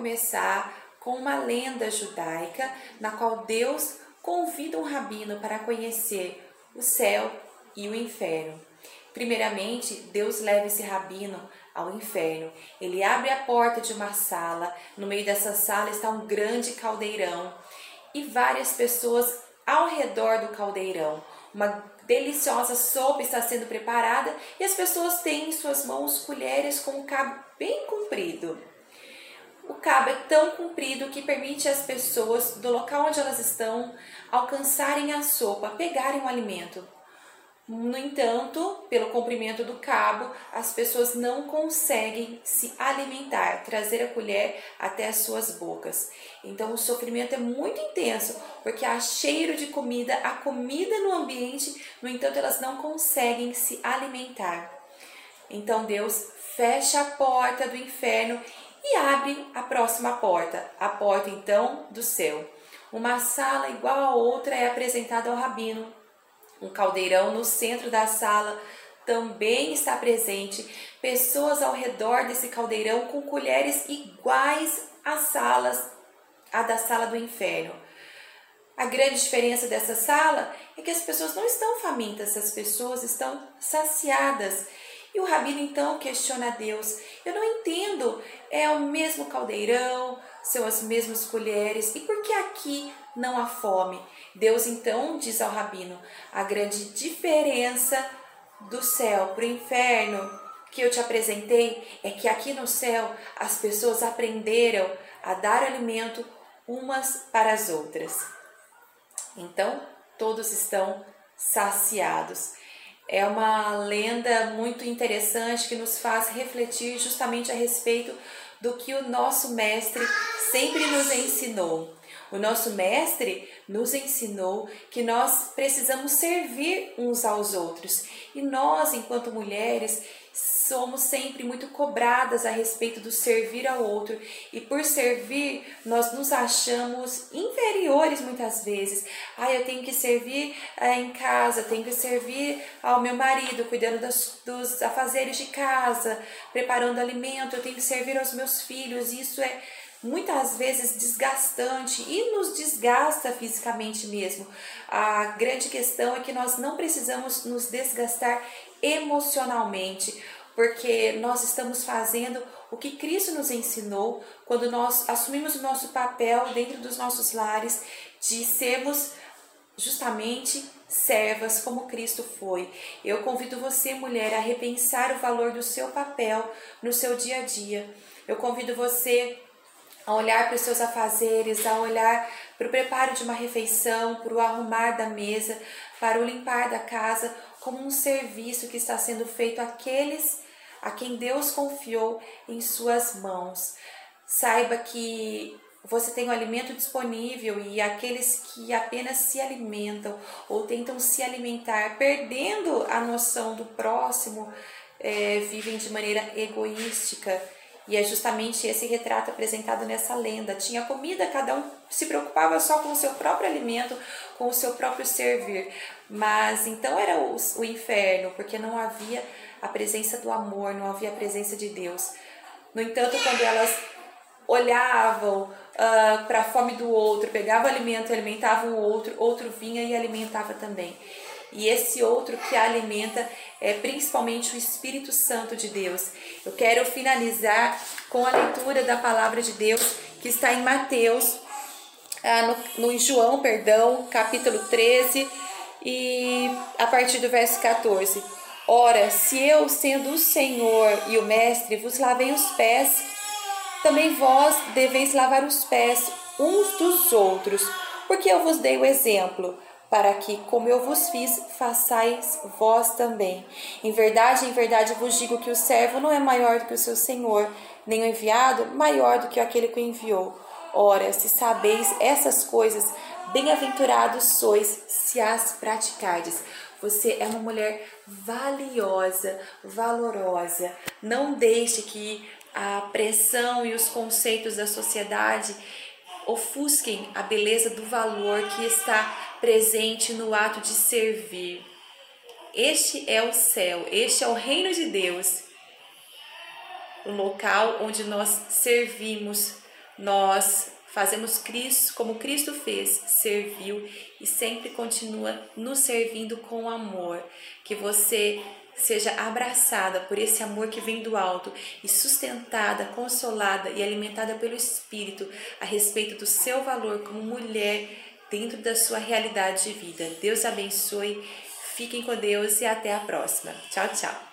Começar com uma lenda judaica na qual Deus convida um rabino para conhecer o céu e o inferno. Primeiramente, Deus leva esse rabino ao inferno. Ele abre a porta de uma sala. No meio dessa sala está um grande caldeirão e várias pessoas ao redor do caldeirão. Uma deliciosa sopa está sendo preparada e as pessoas têm em suas mãos colheres com cabo bem comprido. O cabo é tão comprido que permite às pessoas do local onde elas estão alcançarem a sopa, pegarem o alimento. No entanto, pelo comprimento do cabo, as pessoas não conseguem se alimentar, trazer a colher até as suas bocas. Então, o sofrimento é muito intenso, porque há cheiro de comida, há comida no ambiente, no entanto, elas não conseguem se alimentar. Então, Deus fecha a porta do inferno e abre a próxima porta, a porta então do céu. Uma sala igual a outra é apresentada ao rabino um caldeirão no centro da sala também está presente. Pessoas ao redor desse caldeirão com colheres iguais às salas, a da sala do inferno. A grande diferença dessa sala é que as pessoas não estão famintas, as pessoas estão saciadas. E o rabino então questiona a Deus: Eu não entendo, é o mesmo caldeirão, são as mesmas colheres, e por que aqui não há fome? Deus então diz ao rabino: A grande diferença do céu para o inferno que eu te apresentei é que aqui no céu as pessoas aprenderam a dar alimento umas para as outras. Então, todos estão saciados. É uma lenda muito interessante que nos faz refletir justamente a respeito do que o nosso mestre sempre nos ensinou. O nosso mestre nos ensinou que nós precisamos servir uns aos outros. E nós, enquanto mulheres, somos sempre muito cobradas a respeito do servir ao outro e por servir nós nos achamos inferiores muitas vezes. Ah, eu tenho que servir é, em casa, tenho que servir ao meu marido, cuidando das, dos afazeres de casa, preparando alimento, eu tenho que servir aos meus filhos. Isso é muitas vezes desgastante e nos desgasta fisicamente mesmo. A grande questão é que nós não precisamos nos desgastar emocionalmente, porque nós estamos fazendo o que Cristo nos ensinou quando nós assumimos o nosso papel dentro dos nossos lares de sermos justamente servas como Cristo foi. Eu convido você, mulher, a repensar o valor do seu papel no seu dia a dia. Eu convido você a olhar para os seus afazeres, a olhar para o preparo de uma refeição, para o arrumar da mesa, para o limpar da casa, como um serviço que está sendo feito àqueles a quem Deus confiou em suas mãos. Saiba que você tem o alimento disponível e aqueles que apenas se alimentam ou tentam se alimentar, perdendo a noção do próximo, é, vivem de maneira egoística e é justamente esse retrato apresentado nessa lenda. Tinha comida, cada um se preocupava só com o seu próprio alimento, com o seu próprio servir. Mas então era o, o inferno, porque não havia a presença do amor, não havia a presença de Deus. No entanto, quando elas olhavam uh, para a fome do outro, pegavam alimento e alimentavam o outro, outro vinha e alimentava também. E esse outro que alimenta é principalmente o Espírito Santo de Deus. Eu quero finalizar com a leitura da palavra de Deus que está em Mateus, ah, no, no João, perdão, capítulo 13, e a partir do verso 14. Ora, se eu, sendo o Senhor e o Mestre, vos lavei os pés, também vós deveis lavar os pés uns dos outros, porque eu vos dei o exemplo para que, como eu vos fiz, façais vós também. Em verdade, em verdade vos digo que o servo não é maior do que o seu senhor, nem o enviado maior do que aquele que o enviou. Ora, se sabeis essas coisas, bem-aventurados sois se as praticardes. Você é uma mulher valiosa, valorosa. Não deixe que a pressão e os conceitos da sociedade ofusquem a beleza do valor que está presente no ato de servir. Este é o céu, este é o reino de Deus. um local onde nós servimos, nós fazemos Cristo como Cristo fez, serviu e sempre continua nos servindo com amor. Que você seja abraçada por esse amor que vem do alto e sustentada, consolada e alimentada pelo Espírito a respeito do seu valor como mulher dentro da sua realidade de vida. Deus abençoe, fiquem com Deus e até a próxima. Tchau, tchau.